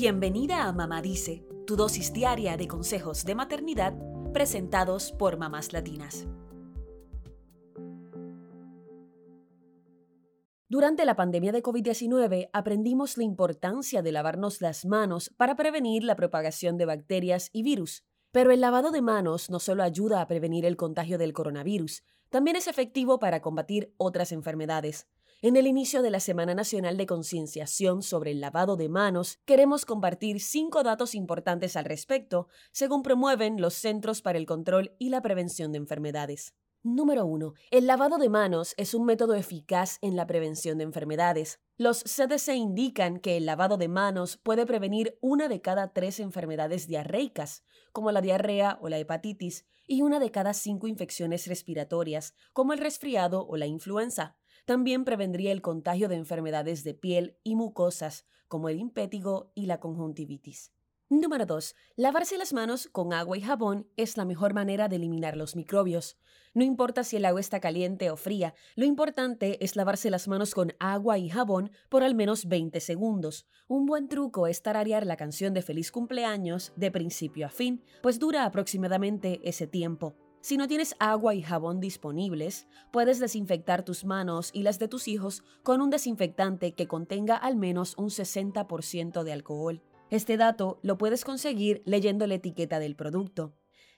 Bienvenida a Mamá Dice, tu dosis diaria de consejos de maternidad presentados por mamás latinas. Durante la pandemia de COVID-19 aprendimos la importancia de lavarnos las manos para prevenir la propagación de bacterias y virus. Pero el lavado de manos no solo ayuda a prevenir el contagio del coronavirus, también es efectivo para combatir otras enfermedades. En el inicio de la Semana Nacional de Concienciación sobre el lavado de manos, queremos compartir cinco datos importantes al respecto, según promueven los Centros para el Control y la Prevención de Enfermedades. Número 1. El lavado de manos es un método eficaz en la prevención de enfermedades. Los CDC indican que el lavado de manos puede prevenir una de cada tres enfermedades diarreicas, como la diarrea o la hepatitis, y una de cada cinco infecciones respiratorias, como el resfriado o la influenza. También prevendría el contagio de enfermedades de piel y mucosas, como el impétigo y la conjuntivitis. Número 2. Lavarse las manos con agua y jabón es la mejor manera de eliminar los microbios. No importa si el agua está caliente o fría, lo importante es lavarse las manos con agua y jabón por al menos 20 segundos. Un buen truco es tararear la canción de feliz cumpleaños de principio a fin, pues dura aproximadamente ese tiempo. Si no tienes agua y jabón disponibles, puedes desinfectar tus manos y las de tus hijos con un desinfectante que contenga al menos un 60% de alcohol. Este dato lo puedes conseguir leyendo la etiqueta del producto.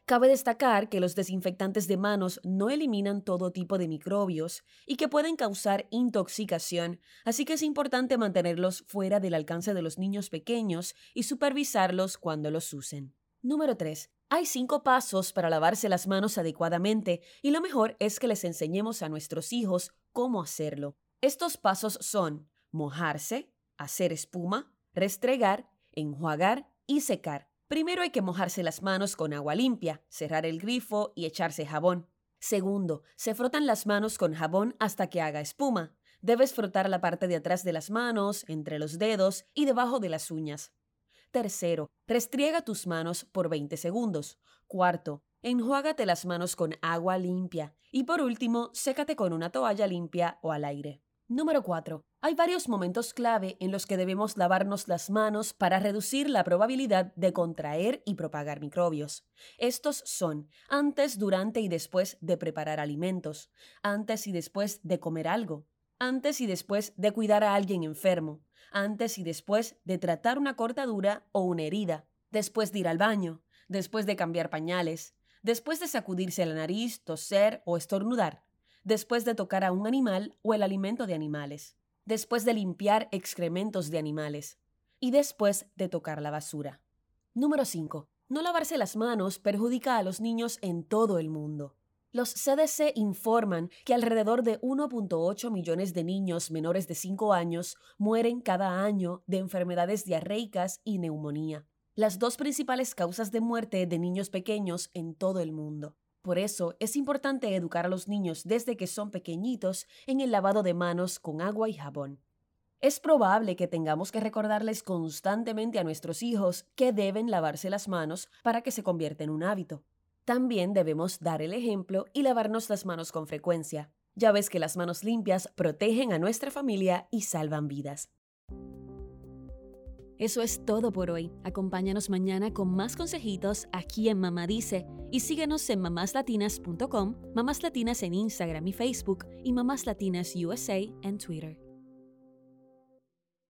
Cabe destacar que los desinfectantes de manos no eliminan todo tipo de microbios y que pueden causar intoxicación, así que es importante mantenerlos fuera del alcance de los niños pequeños y supervisarlos cuando los usen. Número 3. Hay cinco pasos para lavarse las manos adecuadamente y lo mejor es que les enseñemos a nuestros hijos cómo hacerlo. Estos pasos son mojarse, hacer espuma, restregar enjuagar y secar. Primero hay que mojarse las manos con agua limpia, cerrar el grifo y echarse jabón. Segundo, se frotan las manos con jabón hasta que haga espuma. Debes frotar la parte de atrás de las manos, entre los dedos y debajo de las uñas. Tercero, restriega tus manos por 20 segundos. Cuarto, enjuágate las manos con agua limpia. Y por último, sécate con una toalla limpia o al aire. Número 4. Hay varios momentos clave en los que debemos lavarnos las manos para reducir la probabilidad de contraer y propagar microbios. Estos son antes, durante y después de preparar alimentos, antes y después de comer algo, antes y después de cuidar a alguien enfermo, antes y después de tratar una cortadura o una herida, después de ir al baño, después de cambiar pañales, después de sacudirse la nariz, toser o estornudar después de tocar a un animal o el alimento de animales, después de limpiar excrementos de animales y después de tocar la basura. Número 5. No lavarse las manos perjudica a los niños en todo el mundo. Los CDC informan que alrededor de 1.8 millones de niños menores de 5 años mueren cada año de enfermedades diarreicas y neumonía, las dos principales causas de muerte de niños pequeños en todo el mundo. Por eso es importante educar a los niños desde que son pequeñitos en el lavado de manos con agua y jabón. Es probable que tengamos que recordarles constantemente a nuestros hijos que deben lavarse las manos para que se convierta en un hábito. También debemos dar el ejemplo y lavarnos las manos con frecuencia. Ya ves que las manos limpias protegen a nuestra familia y salvan vidas. Eso es todo por hoy. Acompáñanos mañana con más consejitos aquí en Mamá Dice y síguenos en mamáslatinas.com, Mamás Latinas en Instagram y Facebook y Mamás Latinas USA en Twitter.